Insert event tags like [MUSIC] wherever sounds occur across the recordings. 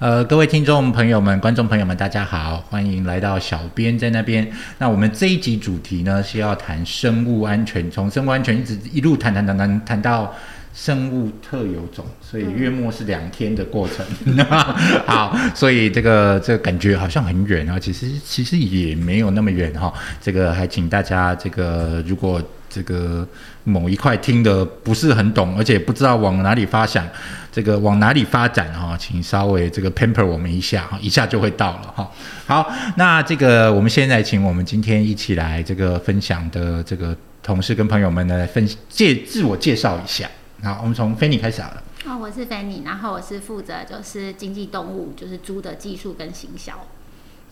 呃，各位听众朋友们、观众朋友们，大家好，欢迎来到小编在那边。那我们这一集主题呢是要谈生物安全，从生物安全一直一路谈谈谈谈谈到生物特有种，所以月末是两天的过程。[LAUGHS] 好，所以这个这个感觉好像很远啊，其实其实也没有那么远哈。这个还请大家这个如果。这个某一块听的不是很懂，而且不知道往哪里发想，这个往哪里发展哈，请稍微这个 pamper 我们一下哈，一下就会到了哈。好，那这个我们现在请我们今天一起来这个分享的这个同事跟朋友们呢，分介自我介绍一下。好，我们从菲尼开始好了。哦，我是菲尼，然后我是负责就是经济动物，就是猪的技术跟行销。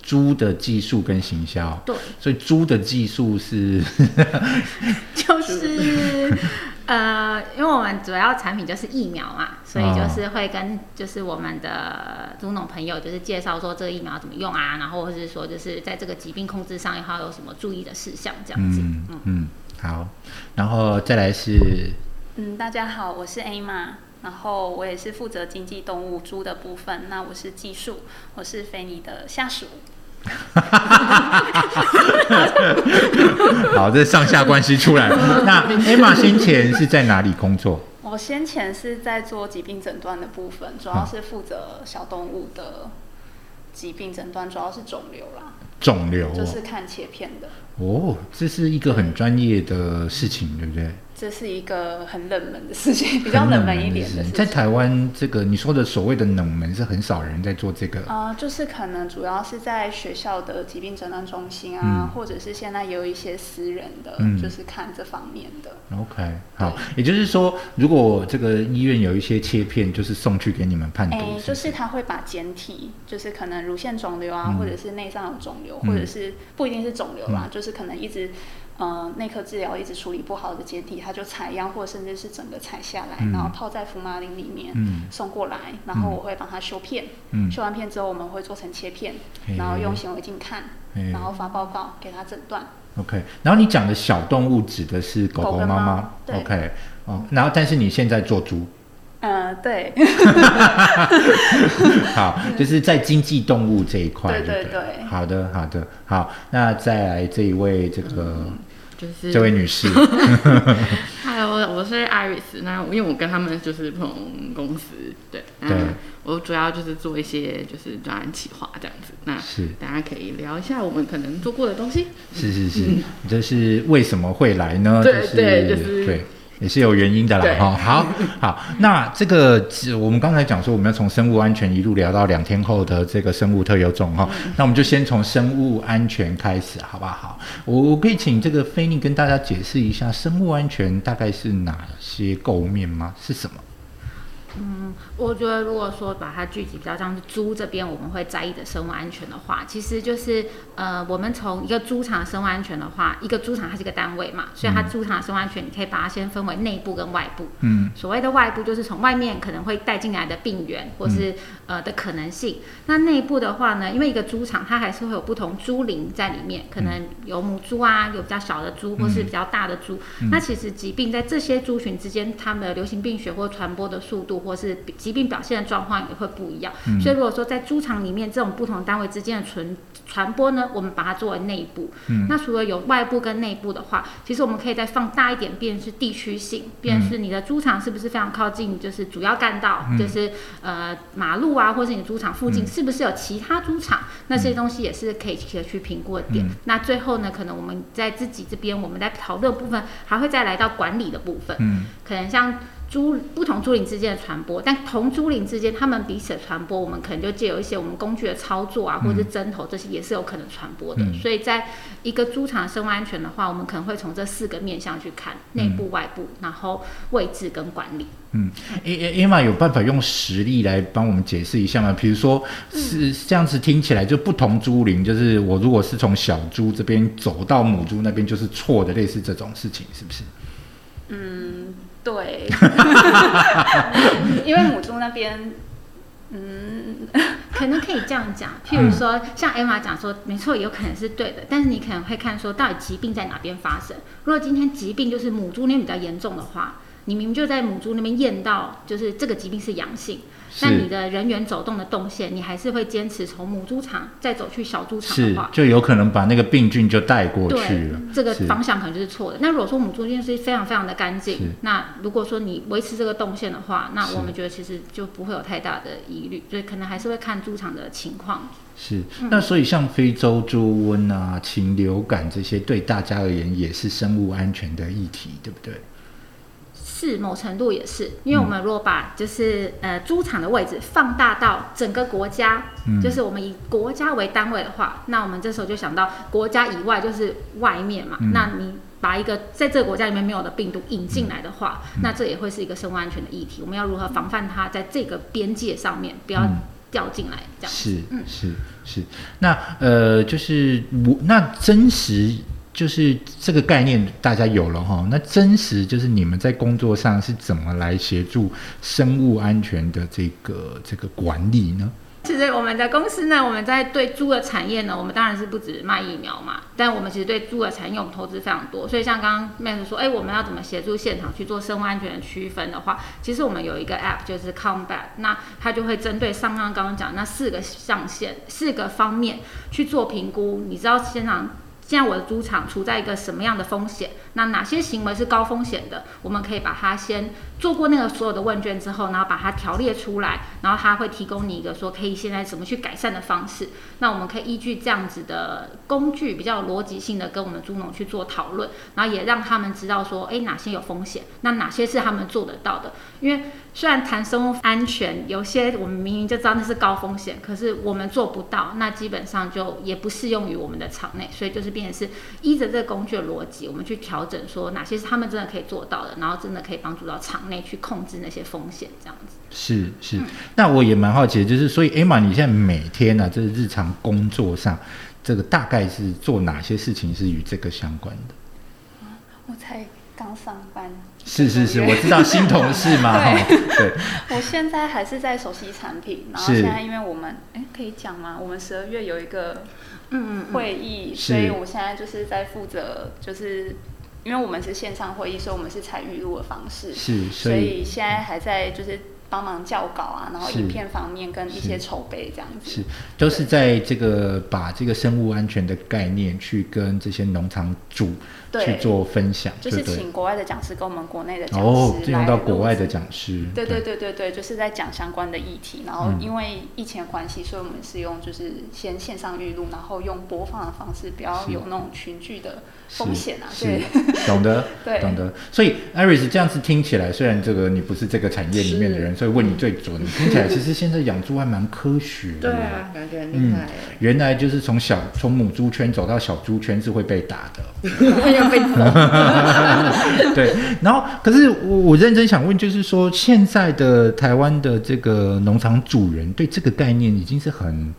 猪的技术跟行销，对，所以猪的技术是，[LAUGHS] 就是呃，因为我们主要产品就是疫苗嘛，所以就是会跟就是我们的猪农朋友就是介绍说这个疫苗怎么用啊，然后或者是说就是在这个疾病控制上要有什么注意的事项这样子。嗯嗯，好，然后再来是，嗯，大家好，我是 A 玛。然后我也是负责经济动物猪的部分，那我是技术，我是菲尼的下属。[LAUGHS] 好，这上下关系出来了。那 Emma 先前是在哪里工作？我先前是在做疾病诊断的部分，主要是负责小动物的疾病诊断，主要是肿瘤啦。肿瘤就是看切片的。哦，这是一个很专业的事情，对不对？这是一个很冷门的事情，比较冷门一点的。[LAUGHS] 在台湾，这个你说的所谓的冷门是很少人在做这个。啊，就是可能主要是在学校的疾病诊断中心啊，或者是现在也有一些私人的，就是看这方面的。OK，好，也就是说，如果这个医院有一些切片，就是送去给你们判读。哎，就是他会把简体，就是可能乳腺肿瘤啊，或者是内脏有肿瘤，或者是不一定是肿瘤啦，就是可能一直。呃，内科治疗一直处理不好的结体，他就采样，或甚至是整个采下来，然后泡在福马林里面送过来，然后我会帮他修片，修完片之后我们会做成切片，然后用显微镜看，然后发报告给他诊断。OK，然后你讲的小动物指的是狗狗、猫猫，OK，哦，然后但是你现在做猪。嗯，对。[LAUGHS] 好，就是在经济动物这一块。对对对。好的，好的，好。那再来这一位，这个就是这位女士。[LAUGHS] Hello，我是 Iris。那因为我跟他们就是不同公司，对。对。我主要就是做一些就是专案企划这样子。那是大家可以聊一下我们可能做过的东西。是是是，这是为什么会来呢？对对，就是对。也是有原因的啦，哈，好 [LAUGHS] 好，那这个我们刚才讲说，我们要从生物安全一路聊到两天后的这个生物特有种哈，那我们就先从生物安全开始，好不好？我我可以请这个菲尼跟大家解释一下，生物安全大概是哪些构面吗？是什么？嗯，我觉得如果说把它具体比较像是猪这边我们会在意的生物安全的话，其实就是呃，我们从一个猪场生物安全的话，一个猪场它是一个单位嘛，所以它猪场的生物安全你可以把它先分为内部跟外部。嗯，所谓的外部就是从外面可能会带进来的病源或是呃的可能性。那内部的话呢，因为一个猪场它还是会有不同猪龄在里面，可能有母猪啊，有比较小的猪或是比较大的猪。那其实疾病在这些猪群之间，它们的流行病学或传播的速度。或是疾病表现的状况也会不一样，所以如果说在猪场里面这种不同单位之间的传传播呢，我们把它作为内部。那除了有外部跟内部的话，其实我们可以再放大一点，便是地区性，便是你的猪场是不是非常靠近就是主要干道，就是呃马路啊，或是你的猪场附近是不是有其他猪场？那些东西也是可以去评估的点。那最后呢，可能我们在自己这边我们在讨论部分还会再来到管理的部分，可能像。猪不同猪龄之间的传播，但同猪龄之间，他们彼此的传播，我们可能就借由一些我们工具的操作啊，或者是针头这些，也是有可能传播的。所以，在一个猪场生物安全的话，我们可能会从这四个面向去看：内部、外部，然后位置跟管理。嗯，A A 玛有办法用实例来帮我们解释一下吗？比如说是这样子听起来，就不同猪龄，就是我如果是从小猪这边走到母猪那边，就是错的，类似这种事情，是不是？嗯。对，[LAUGHS] 因为母猪那边，嗯，可能可以这样讲。譬如说，像 Emma 讲说，没错，有可能是对的，但是你可能会看说，到底疾病在哪边发生。如果今天疾病就是母猪那边比较严重的话，你明明就在母猪那边验到，就是这个疾病是阳性。那你的人员走动的动线，你还是会坚持从母猪场再走去小猪场的话，就有可能把那个病菌就带过去了。这个方向可能就是错的。那如果说母猪圈是非常非常的干净，那如果说你维持这个动线的话，那我们觉得其实就不会有太大的疑虑。所以可能还是会看猪场的情况。是，那所以像非洲猪瘟啊、禽流感这些，对大家而言也是生物安全的议题，对不对？是某程度也是，因为我们如果把就是呃猪场的位置放大到整个国家，嗯就是我们以国家为单位的话，那我们这时候就想到国家以外就是外面嘛。那你把一个在这个国家里面没有的病毒引进来的话，那这也会是一个生物安全的议题。我们要如何防范它在这个边界上面不要掉进来？这样是是是。那呃就是我那真实。就是这个概念大家有了哈，那真实就是你们在工作上是怎么来协助生物安全的这个这个管理呢？其实我们的公司呢，我们在对猪的产业呢，我们当然是不止卖疫苗嘛，但我们其实对猪的产业我们投资非常多。所以像刚刚 Max 说，哎，我们要怎么协助现场去做生物安全的区分的话，其实我们有一个 App 就是 Combat，那它就会针对上刚刚刚讲那四个象限、四个方面去做评估。你知道现场。现在我的猪场处在一个什么样的风险？那哪些行为是高风险的？我们可以把它先做过那个所有的问卷之后，然后把它条列出来，然后它会提供你一个说可以现在怎么去改善的方式。那我们可以依据这样子的工具，比较有逻辑性的跟我们猪农去做讨论，然后也让他们知道说，哎，哪些有风险，那哪些是他们做得到的？因为虽然谈生物安全，有些我们明明就知道那是高风险，可是我们做不到，那基本上就也不适用于我们的场内，所以就是变成是依着这个工具的逻辑，我们去调整说哪些是他们真的可以做到的，然后真的可以帮助到场内去控制那些风险，这样子。是是，那我也蛮好奇的，就是所以艾玛，你现在每天呢，就是日常工作上，这个大概是做哪些事情是与这个相关的？我才刚上班。是是是，我知道新同事嘛。[LAUGHS] 对，[LAUGHS] 我现在还是在熟悉产品，然后现在因为我们哎可以讲吗？我们十二月有一个嗯会议，所以我现在就是在负责，就是因为我们是线上会议，所以我们是采预录的方式，是，所以现在还在就是。帮忙校稿啊，然后影片方面跟一些筹备这样子，是。都是在这个把这个生物安全的概念去跟这些农场主去做分享，就是请国外的讲师跟我们国内的讲师哦，用到国外的讲师，对对。对对对，就是在讲相关的议题。然后因为疫情的关系，所以我们是用就是先线上预录，然后用播放的方式，不要有那种群聚的。风险啊，对，懂得，[LAUGHS] 对，懂得。所以，Iris 这样子听起来，虽然这个你不是这个产业里面的人，所以问你最准。听起来其实现在养猪还蛮科学的，对啊，感觉很厉害。原来就是从小从母猪圈走到小猪圈是会被打的，要被打。对，然后可是我我认真想问，就是说现在的台湾的这个农场主人对这个概念已经是很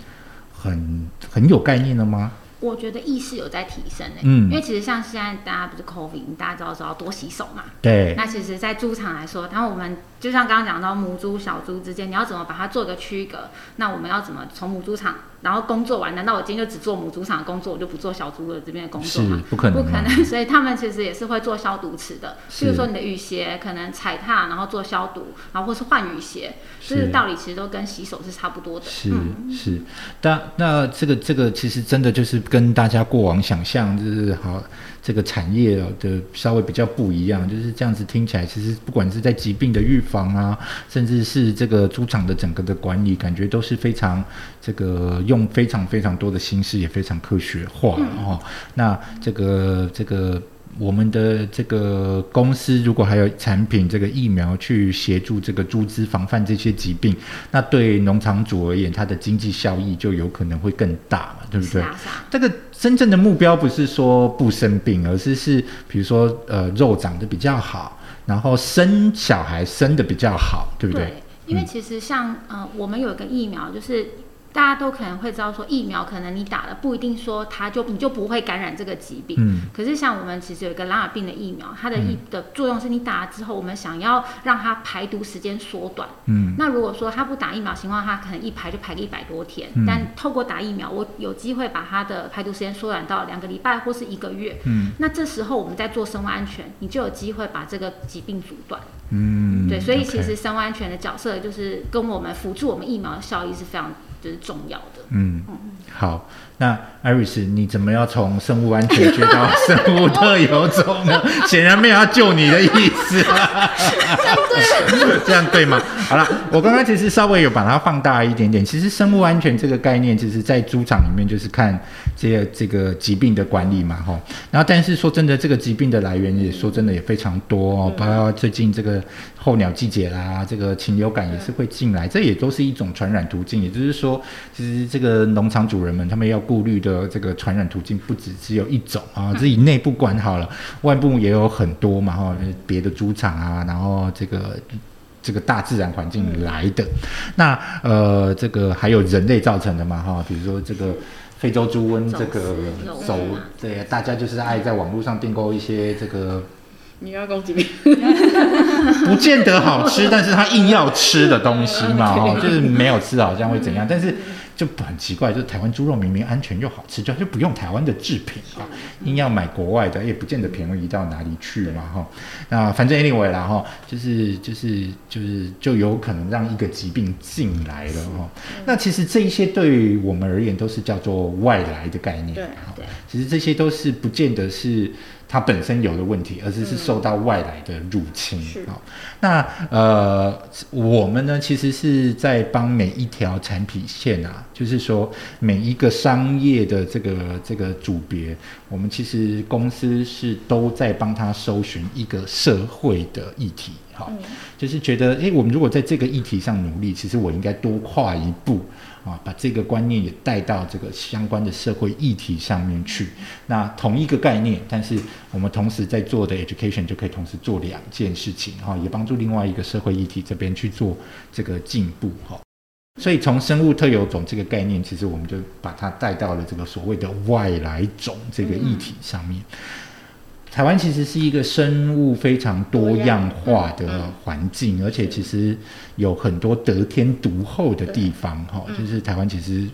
很很有概念了吗？我觉得意识有在提升诶，嗯，因为其实像现在大家不是 COVID，大家知道说要多洗手嘛，对。那其实，在猪场来说，然后我们就像刚刚讲到母猪、小猪之间，你要怎么把它做个区隔？那我们要怎么从母猪场？然后工作完，难道我今天就只做母猪场工作，我就不做小猪的这边的工作吗？不可能，不可能。[LAUGHS] 所以他们其实也是会做消毒池的。比如说你的雨鞋可能踩踏，然后做消毒，然后或是换雨鞋，就是道理其实都跟洗手是差不多的。是是，但那这个这个其实真的就是跟大家过往想象就是好。这个产业的稍微比较不一样，就是这样子听起来，其实不管是在疾病的预防啊，甚至是这个猪场的整个的管理，感觉都是非常这个用非常非常多的心思，也非常科学化哦。那这个这个。我们的这个公司如果还有产品这个疫苗去协助这个猪只防范这些疾病，那对农场主而言，它的经济效益就有可能会更大嘛，对不对？这个真正的目标不是说不生病，而是是比如说呃肉长得比较好，然后生小孩生的比较好，对不对？对，因为其实像呃我们有一个疫苗就是。大家都可能会知道说，疫苗可能你打了不一定说它就你就不会感染这个疾病。嗯。可是像我们其实有一个拉尔病的疫苗，它的疫的作用是你打了之后，我们想要让它排毒时间缩短。嗯。那如果说他不打疫苗情况，他可能一排就排个一百多天。嗯。但透过打疫苗，我有机会把它的排毒时间缩短到两个礼拜或是一个月。嗯。那这时候我们在做生物安全，你就有机会把这个疾病阻断。嗯。对，所以其实生物安全的角色就是跟我们辅助我们疫苗的效益是非常。就是重要的。嗯，好，那艾瑞斯，你怎么要从生物安全学到 [LAUGHS] 生物特有种呢？[LAUGHS] 显然没有要救你的意思。[LAUGHS] 这样对吗？好了，我刚刚其实稍微有把它放大一点点。其实生物安全这个概念，其实在猪场里面就是看这个这个疾病的管理嘛，哈。然后，但是说真的，这个疾病的来源也说真的也非常多哦，包括最近这个候鸟季节啦，这个禽流感也是会进来，这也都是一种传染途径。也就是说，其实这个农场主人们他们要顾虑的这个传染途径不止只有一种啊，自己内部管好了，外部也有很多嘛，哈，别的猪场啊，然后这个。这个大自然环境来的，那呃，这个还有人类造成的嘛哈，比如说这个非洲猪瘟，这个走，对，大家就是爱在网络上订购一些这个，你要攻击别人 [LAUGHS] 不见得好吃，但是他硬要吃的东西嘛，[LAUGHS] 哈，就是没有吃好像会怎样，但是。就很奇怪，就是台湾猪肉明明安全又好吃，就就不用台湾的制品啊，硬要买国外的，也不见得便宜到哪里去嘛哈。那反正 anyway 啦哈，就是就是就是就有可能让一个疾病进来了哈。那其实这一些对于我们而言都是叫做外来的概念，对对。其实这些都是不见得是。它本身有的问题，而是是受到外来的入侵啊。那呃，我们呢，其实是在帮每一条产品线啊，就是说每一个商业的这个这个组别，我们其实公司是都在帮他搜寻一个社会的议题，好，就是觉得，诶，我们如果在这个议题上努力，其实我应该多跨一步。啊，把这个观念也带到这个相关的社会议题上面去。那同一个概念，但是我们同时在做的 education 就可以同时做两件事情，哈，也帮助另外一个社会议题这边去做这个进步，哈。所以从生物特有种这个概念，其实我们就把它带到了这个所谓的外来种这个议题上面。台湾其实是一个生物非常多样化的环境，而且其实有很多得天独厚的地方，哈，就是台湾其实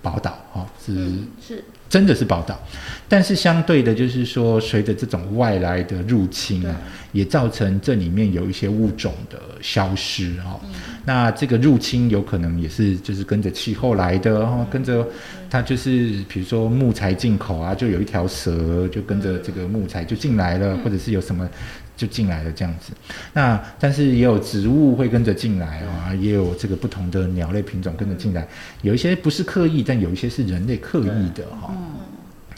宝岛，哈，是是。真的是宝岛，但是相对的，就是说，随着这种外来的入侵啊，也造成这里面有一些物种的消失哈。那这个入侵有可能也是就是跟着气候来的哈，跟着它就是比如说木材进口啊，就有一条蛇就跟着这个木材就进来了，或者是有什么就进来了这样子。那但是也有植物会跟着进来啊，也有这个不同的鸟类品种跟着进来，有一些不是刻意，但有一些是人类刻意的哈。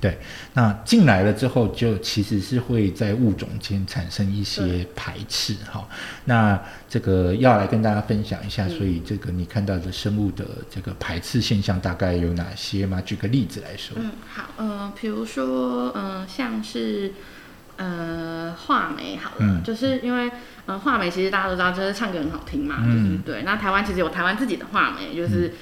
对，那进来了之后，就其实是会在物种间产生一些排斥哈。那这个要来跟大家分享一下，所以这个你看到的生物的这个排斥现象大概有哪些吗？举个例子来说。嗯，好，呃，比如说，嗯，像是呃画眉，好了，就是因为呃画眉其实大家都知道，就是唱歌很好听嘛，嗯，对。那台湾其实有台湾自己的画眉，就是。嗯，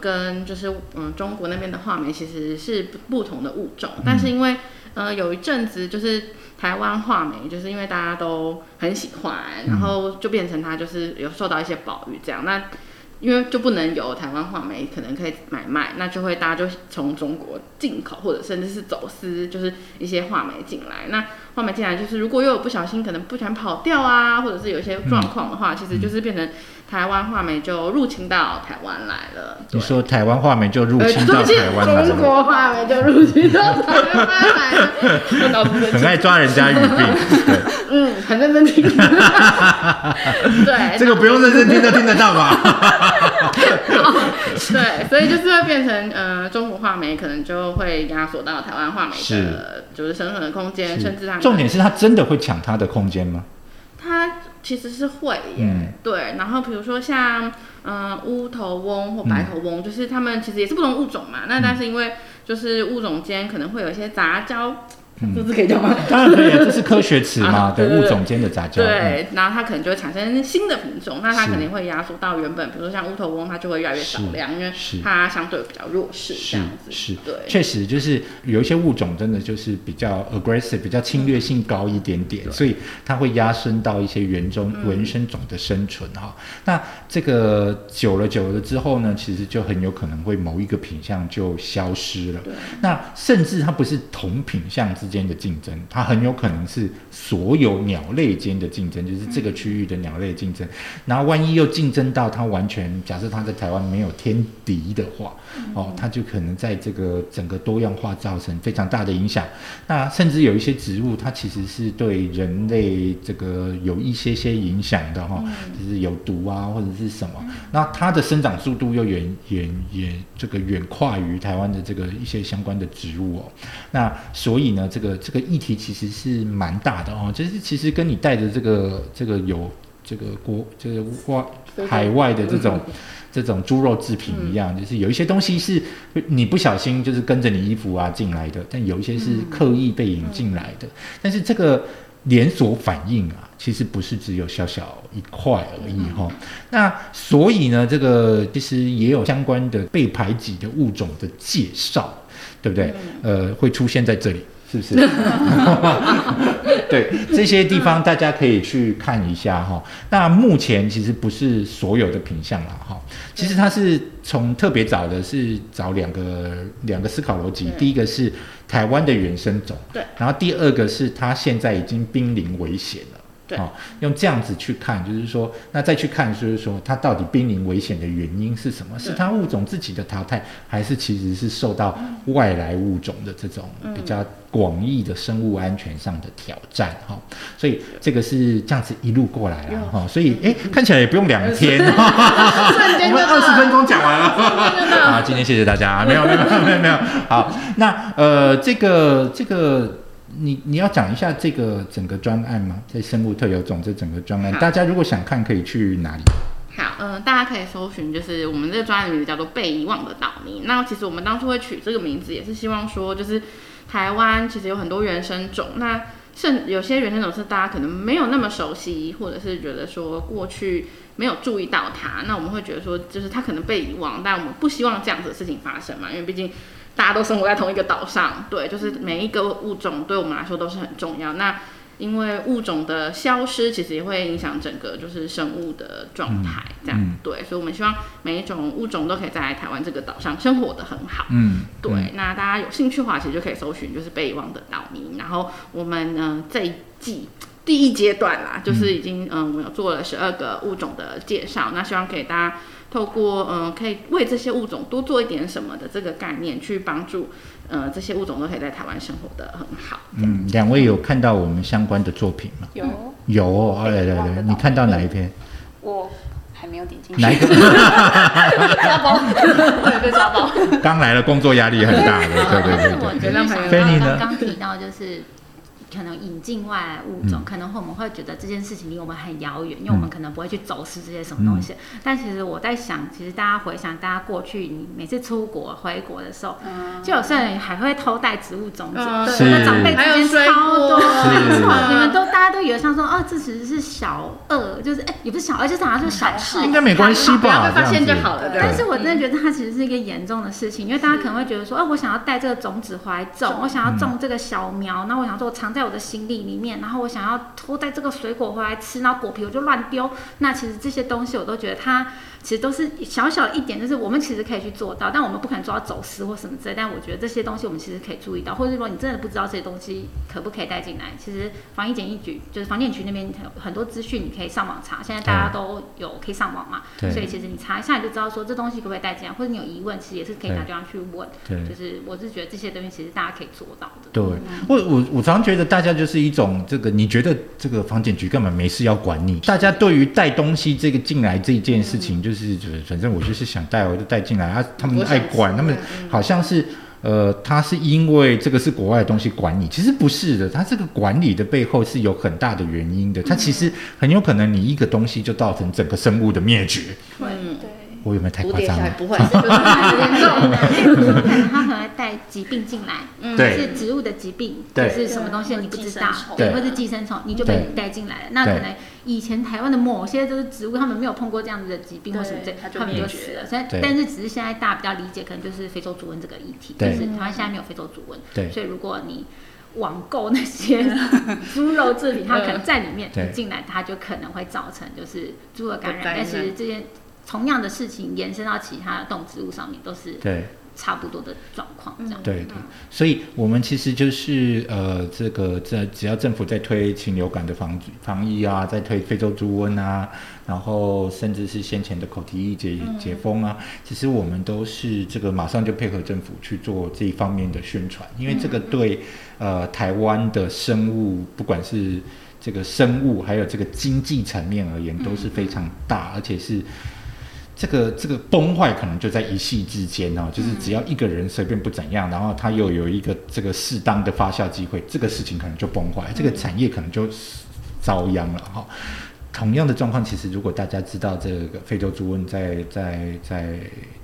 跟就是嗯。中国那边的画眉其实是不不同的物种，但是因为呃有一阵子就是台湾画眉，就是因为大家都很喜欢，然后就变成它就是有受到一些保育这样，那因为就不能有台湾画眉可能可以买卖，那就会大家就从中国进口或者甚至是走私，就是一些画眉进来，那画眉进来就是如果又有不小心可能不想跑掉啊，或者是有一些状况的话，其实就是变成。台湾画眉就入侵到台湾来了。你说台湾画眉就入侵到台湾来了？中国画眉就入侵到台湾来了。很爱抓人家语病。[LAUGHS] 嗯，很认真听。[LAUGHS] 对，这个不用认真听都听得到吧？[LAUGHS] 对，所以就是会变成，呃，中国画眉可能就会压缩到台湾画眉的，就是生存的空间，甚至它。重点是他真的会抢他的空间吗？它。其实是会耶，对。然后比如说像嗯乌头翁或白头翁，就是他们其实也是不同物种嘛。那但是因为就是物种间可能会有一些杂交这是可以讲吗？[LAUGHS] 当然可以，这是科学词嘛，对物种间的杂交。对，然后它可能就会产生新的品种，那它肯定会压缩到原本，比如说像乌头翁，它就会越来越少量，因为它相对比较弱势这样子。是，对，确实就是有一些物种真的就是比较 aggressive，比较侵略性高一点点，所以它会压缩到一些原种原生种的生存哈。那这个久了久了之后呢，其实就很有可能会某一个品相就消失了。那甚至它不是同品相。之间的竞争，它很有可能是所有鸟类间的竞争，就是这个区域的鸟类竞争。然后万一又竞争到它完全，假设它在台湾没有天敌的话，哦，它就可能在这个整个多样化造成非常大的影响。那甚至有一些植物，它其实是对人类这个有一些些影响的哈，就是有毒啊或者是什么。那它的生长速度又远远远这个远跨于台湾的这个一些相关的植物哦。那所以呢？这个这个议题其实是蛮大的哦，就是其实跟你带着这个这个有这个国就是外海外的这种这种猪肉制品一样，就是有一些东西是你不小心就是跟着你衣服啊进来的，但有一些是刻意被引进来的。但是这个连锁反应啊，其实不是只有小小一块而已哈。那所以呢，这个其实也有相关的被排挤的物种的介绍，对不对？呃，会出现在这里。是不是？[LAUGHS] 对这些地方，大家可以去看一下哈。那目前其实不是所有的品相了哈。其实它是从特别早的是找两个两个思考逻辑，第一个是台湾的原生种，对。然后第二个是它现在已经濒临危险了。哦，用这样子去看，就是说，那再去看，就是说，它到底濒临危险的原因是什么？是它物种自己的淘汰，还是其实是受到外来物种的这种比较广义的生物安全上的挑战？哈，所以这个是这样子一路过来了哈。所以，哎，看起来也不用两天，[LAUGHS] 我们二十分钟讲完了。啊，今天谢谢大家，没有没有没有没有。好，那呃，这个这个。你你要讲一下这个整个专案吗？在生物特有种这整个专案，大家如果想看，可以去哪里？好，嗯，大家可以搜寻，就是我们这个专案的名字叫做“被遗忘的岛民”。那其实我们当初会取这个名字，也是希望说，就是台湾其实有很多原生种，那甚有些原生种是大家可能没有那么熟悉，或者是觉得说过去没有注意到它，那我们会觉得说，就是它可能被遗忘，但我们不希望这样子的事情发生嘛，因为毕竟。大家都生活在同一个岛上，对，就是每一个物种对我们来说都是很重要。那因为物种的消失，其实也会影响整个就是生物的状态，这样对。所以，我们希望每一种物种都可以在台湾这个岛上生活的很好。嗯，对。那大家有兴趣的话，其实就可以搜寻就是被遗忘的岛民。然后我们呢这一季第一阶段啦，就是已经嗯，我们有做了十二个物种的介绍。那希望给大家。透过嗯，可以为这些物种多做一点什么的这个概念，去帮助呃这些物种都可以在台湾生活的很好。嗯，两位有看到我们相关的作品吗？有有哦，来来来，你看到哪一篇？我还没有点进去。哪一个？[LAUGHS] 抓包，对，被抓包。刚来了，工作压力很大的，对对对对。觉得菲尼呢？刚提到就是。可能引进外来物种，可能会我们会觉得这件事情离我们很遥远，因为我们可能不会去走私这些什么东西。但其实我在想，其实大家回想，大家过去你每次出国回国的时候，就有些人还会偷带植物种子，对，长辈之间超多，没错，你们都大家都以为像说，哦，这其实是小恶，就是哎，也不是小恶，就是好像是小事，应该没关系吧？不要被发现就好了。但是我真的觉得它其实是一个严重的事情，因为大家可能会觉得说，哦，我想要带这个种子回来种，我想要种这个小苗，那我想说，我藏在我的行李里面。然后我想要偷带这个水果回来吃，然后果皮我就乱丢。那其实这些东西我都觉得它其实都是小小一点，就是我们其实可以去做到，但我们不可能做到走私或什么之类。但我觉得这些东西我们其实可以注意到，或者是说你真的不知道这些东西可不可以带进来，其实防疫检疫局就是防检局那边有很多资讯，你可以上网查。现在大家都有可以上网嘛，所以其实你查一下你就知道说这东西可不可以带进来，或者你有疑问，其实也是可以打电话去问。对，就是我是觉得这些东西其实大家可以做到的。对，我我我常觉得大家就是一种。这个你觉得这个防检局根本没事要管你？大家对于带东西这个进来这一件事情，就是就是反正我就是想带，我就带进来啊。他们爱管，他们好像是呃，他是因为这个是国外的东西管你，其实不是的。他这个管理的背后是有很大的原因的。他其实很有可能你一个东西就造成整个生物的灭绝。对对我有没有太夸张了？不会，是就是很严重的。可能他可能带疾病进来，嗯，是植物的疾病，是什么东西你不知道，对，或是寄生虫，你就被带进来了。那可能以前台湾的某些都是植物，他们没有碰过这样子的疾病或什么这，他们就死了。所以，但是只是现在大家比较理解，可能就是非洲猪瘟这个议题，就是台湾现在没有非洲猪瘟，对，所以如果你网购那些 [LAUGHS] 猪肉制品，它可能在里面进来，它就可能会造成就是猪的感染。但是这些同样的事情延伸到其他的动植物上面，都是对。差不多的状况，这样。对对，所以我们其实就是呃，这个在只要政府在推禽流感的防防疫啊，在推非洲猪瘟啊，然后甚至是先前的口蹄疫解解封啊，其实我们都是这个马上就配合政府去做这一方面的宣传，因为这个对呃台湾的生物，不管是这个生物还有这个经济层面而言，都是非常大，而且是。这个这个崩坏可能就在一夕之间哦，就是只要一个人随便不怎样，然后他又有一个这个适当的发酵机会，这个事情可能就崩坏，这个产业可能就遭殃了哈。同样的状况，其实如果大家知道这个非洲猪瘟在在在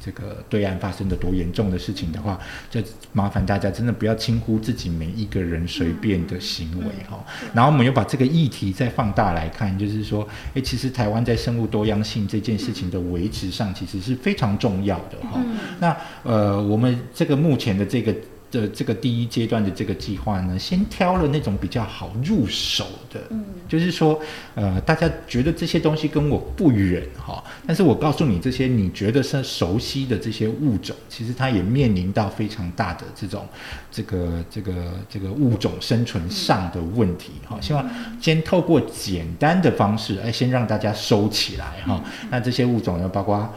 这个对岸发生的多严重的事情的话，就麻烦大家真的不要轻忽自己每一个人随便的行为哈。然后我们又把这个议题再放大来看，就是说，诶，其实台湾在生物多样性这件事情的维持上，其实是非常重要的哈。那呃，我们这个目前的这个。的这个第一阶段的这个计划呢，先挑了那种比较好入手的，嗯，就是说，呃，大家觉得这些东西跟我不远哈，但是我告诉你，这些你觉得是熟悉的这些物种，其实它也面临到非常大的这种这个这个这个物种生存上的问题哈。希望先透过简单的方式，哎，先让大家收起来哈。那这些物种呢，包括。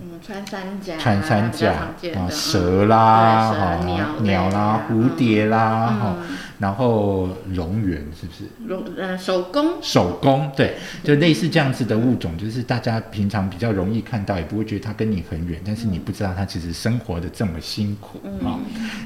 嗯，穿山甲，穿山甲啊，蛇啦，哈，鸟啦，蝴蝶啦，哈，然后蝾螈是不是？蝾呃，手工，手工，对，就类似这样子的物种，就是大家平常比较容易看到，也不会觉得它跟你很远，但是你不知道它其实生活的这么辛苦啊，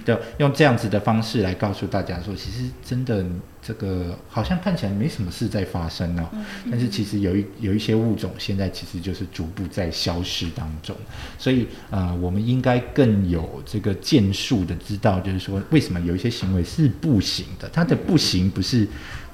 就用这样子的方式来告诉大家说，其实真的。这个好像看起来没什么事在发生哦，但是其实有一有一些物种现在其实就是逐步在消失当中，所以呃，我们应该更有这个建树的知道，就是说为什么有一些行为是不行的，它的不行不是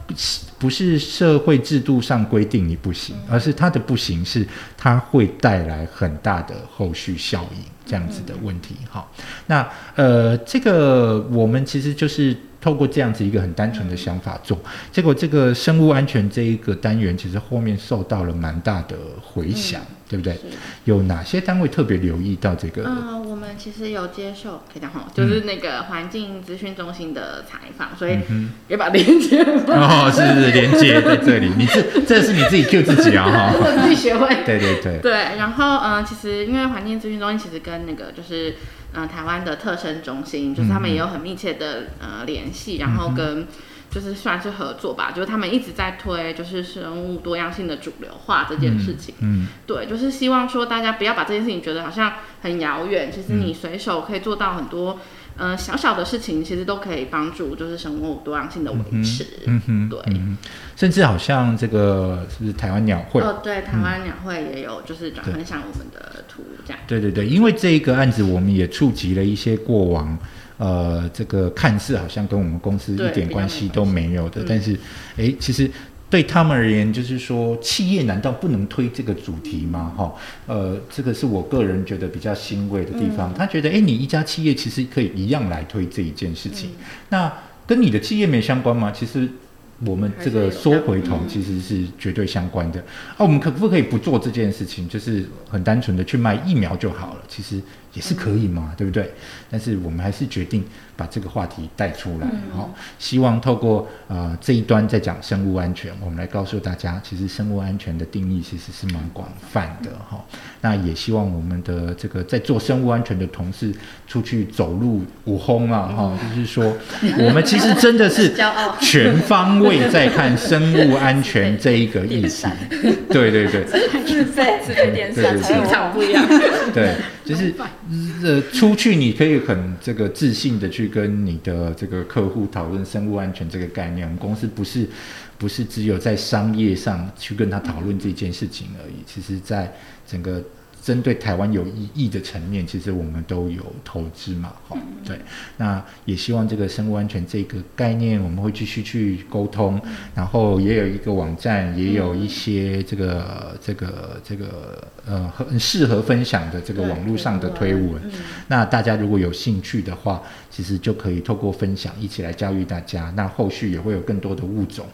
不不是社会制度上规定你不行，而是它的不行是它会带来很大的后续效应这样子的问题。好，那呃，这个我们其实就是。透过这样子一个很单纯的想法做，结果这个生物安全这一个单元，其实后面受到了蛮大的回响，对不对？有哪些单位特别留意到这个？嗯，我们其实有接受，可以讲哈，就是那个环境资讯中心的采访，所以也把连接哦，是是连接在这里，[LAUGHS] 你是这是你自己 Q 自己啊哈，我 [LAUGHS] 自己学会，对对对。对，然后嗯，其实因为环境资讯中心其实跟那个就是。嗯，台湾的特生中心就是他们也有很密切的呃联系，然后跟就是算是合作吧，就是他们一直在推就是生物多样性的主流化这件事情。嗯，对，就是希望说大家不要把这件事情觉得好像很遥远，其实你随手可以做到很多。嗯，小小的事情其实都可以帮助，就是生物多样性的维持。嗯哼，对，甚至好像这个是不是台湾鸟会？哦，对，台湾鸟会也有，就是转分享我们的图这样。对对对，因为这一个案子，我们也触及了一些过往，呃，这个看似好像跟我们公司一点关系都没有的，但是，哎，其实。对他们而言，就是说，企业难道不能推这个主题吗？哈，呃，这个是我个人觉得比较欣慰的地方。他觉得，哎，你一家企业其实可以一样来推这一件事情。那跟你的企业没相关吗？其实我们这个缩回头其实是绝对相关的。啊，我们可不可以不做这件事情？就是很单纯的去卖疫苗就好了。其实。也是可以嘛，对不对？但是我们还是决定把这个话题带出来，哈，希望透过呃这一端在讲生物安全，我们来告诉大家，其实生物安全的定义其实是蛮广泛的，哈。那也希望我们的这个在做生物安全的同事出去走路五轰啊，哈，就是说 [LAUGHS] 我们其实真的是 [LAUGHS] 全方位在看生物安全这一个议题，[LAUGHS] 对对对，自费自费电视情场不一样，对，就是。呃，出去你可以很这个自信的去跟你的这个客户讨论生物安全这个概念。我们公司不是不是只有在商业上去跟他讨论这件事情而已，其实在整个针对台湾有意义的层面，其实我们都有投资嘛，哈，对。那也希望这个生物安全这个概念，我们会继续去沟通，然后也有一个网站，也有一些这个这个这个呃很适合分享的这个网络上的推文。那大家如果有兴趣的话，其实就可以透过分享一起来教育大家。那后续也会有更多的物种。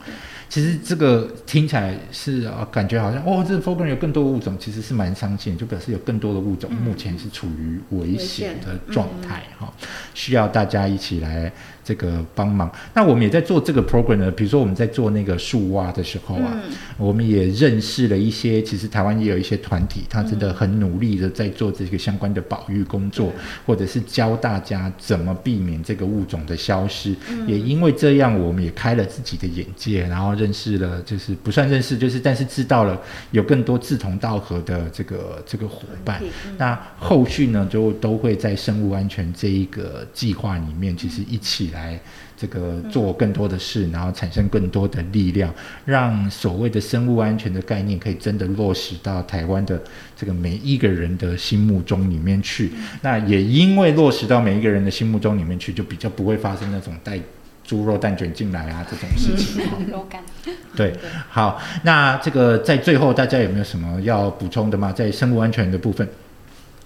其实这个听起来是啊，感觉好像哦，这个 program 有更多物种，其实是蛮伤心，就表示有更多的物种目前是处于危险的状态哈，需要大家一起来。这个帮忙，那我们也在做这个 program 呢。比如说我们在做那个树蛙的时候啊，我们也认识了一些，其实台湾也有一些团体，他真的很努力的在做这个相关的保育工作，或者是教大家怎么避免这个物种的消失。也因为这样，我们也开了自己的眼界，然后认识了，就是不算认识，就是但是知道了有更多志同道合的这个这个伙伴。那后续呢，就都会在生物安全这一个计划里面，其实一起来。来，这个做更多的事，然后产生更多的力量，让所谓的生物安全的概念可以真的落实到台湾的这个每一个人的心目中里面去。那也因为落实到每一个人的心目中里面去，就比较不会发生那种带猪肉蛋卷进来啊这种事情。[LAUGHS] 对，好，那这个在最后，大家有没有什么要补充的吗？在生物安全的部分？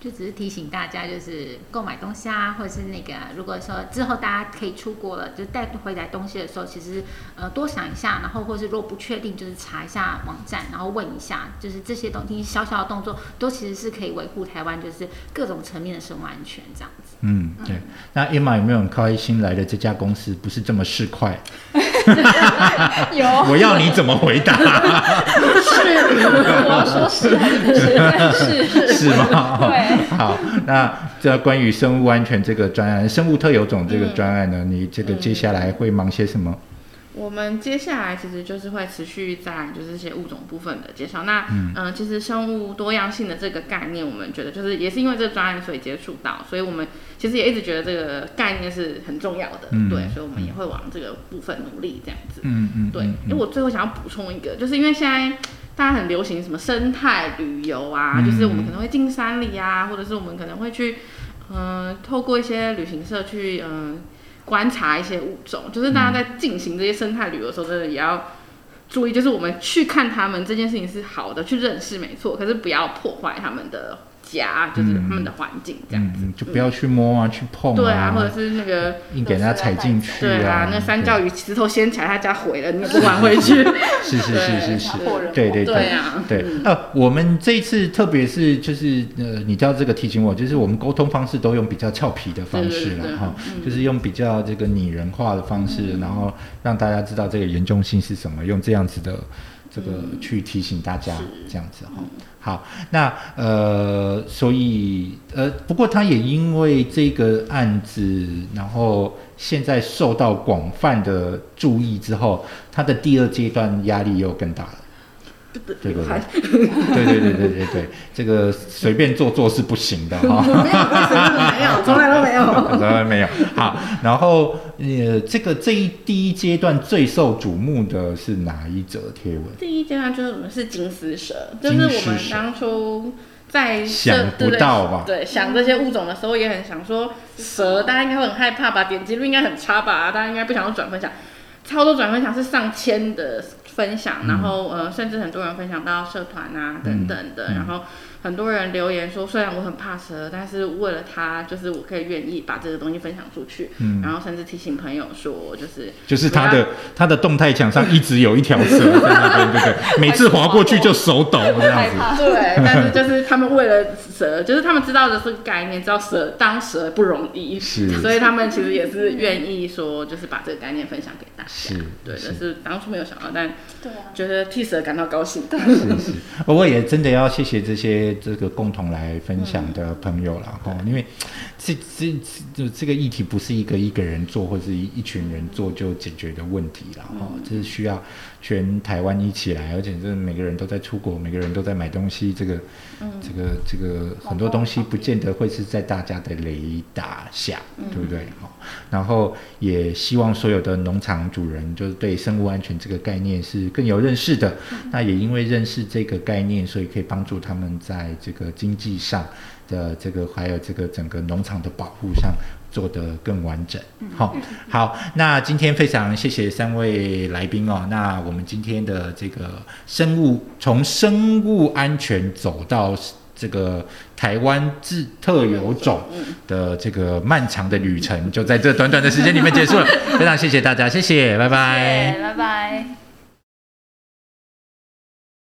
就只是提醒大家，就是购买东西啊，或者是那个，如果说之后大家可以出国了，就带回来东西的时候，其实呃多想一下，然后或是如果不确定，就是查一下网站，然后问一下，就是这些东西小小的动作，都其实是可以维护台湾就是各种层面的生物安全这样子。嗯，对。那 Emma 有没有很开心来的这家公司不是这么市侩？[LAUGHS] 有。我要你怎么回答？是，我要说是是是 [LAUGHS] 是吗？对。[LAUGHS] 好，那这关于生物安全这个专案，生物特有种这个专案呢，你这个接下来会忙些什么？我们接下来其实就是会持续在就是一些物种部分的介绍。那嗯，其实生物多样性的这个概念，我们觉得就是也是因为这个专案所以接触到，所以我们其实也一直觉得这个概念是很重要的，对，所以我们也会往这个部分努力这样子。嗯嗯，对。因为我最后想要补充一个，就是因为现在。大家很流行什么生态旅游啊，就是我们可能会进山里啊，或者是我们可能会去，嗯，透过一些旅行社去，嗯，观察一些物种。就是大家在进行这些生态旅游的时候，真的也要注意，就是我们去看他们这件事情是好的，去认识没错，可是不要破坏他们的。家就是他们的环境这样子，就不要去摸啊，去碰啊，对啊，或者是那个硬给人家踩进去，对啊，那三教鱼石头掀起来，他家毁了，你不还回去？[LAUGHS] 是是是是是，对对对啊，对。呃，我们这一次特别是就是呃，你知道这个提醒我，就是我们沟通方式都用比较俏皮的方式了哈，就是用比较这个拟人化的方式，然后让大家知道这个严重性是什么，用这样子的。这个去提醒大家这样子哈，好，那呃，所以呃，不过他也因为这个案子，然后现在受到广泛的注意之后，他的第二阶段压力又更大了。对对对，对对对对对对，这个随便做做是不行的哈，[LAUGHS] 没有，从来都没有，[LAUGHS] 从来没有。好，然后呃，这个这一第一阶段最受瞩目的是哪一则贴文？第一阶段就是我们是金丝蛇，就是我们当初在想不到吧？对，想这些物种的时候也很想说蛇，大家应该会很害怕吧？点击率应该很差吧？大家应该不想要转分享，超多转分享是上千的。分享，然后呃，甚至很多人分享到社团啊等等的，然后。很多人留言说，虽然我很怕蛇，但是为了他，就是我可以愿意把这个东西分享出去。嗯，然后甚至提醒朋友说，就是就是他的他的动态墙上一直有一条蛇在那边，[LAUGHS] 对不对？每次划过去就手抖这样子。对，但是就是他们为了蛇，就是他们知道的这个概念，知道蛇当蛇不容易，是，所以他们其实也是愿意说，就是把这个概念分享给大家。是，对，但是当初没有想到，但对啊，觉得替蛇感到高兴。是是，我 [LAUGHS] 也真的要谢谢这些。这个共同来分享的朋友了哈，因为这这这这个议题不是一个一个人做或者一一群人做就解决的问题了哈，这是需要全台湾一起来，而且这每个人都在出国，每个人都在买东西，这个，这个这个很多东西不见得会是在大家的雷达下，对不对？好，然后也希望所有的农场主人就是对生物安全这个概念是更有认识的。那也因为认识这个概念，所以可以帮助他们在这个经济上的这个，还有这个整个农场的保护上。做得更完整，好，好，那今天非常谢谢三位来宾哦。那我们今天的这个生物从生物安全走到这个台湾自特有种的这个漫长的旅程，就在这短短的时间里面结束了。非常谢谢大家，谢谢，拜拜，拜拜。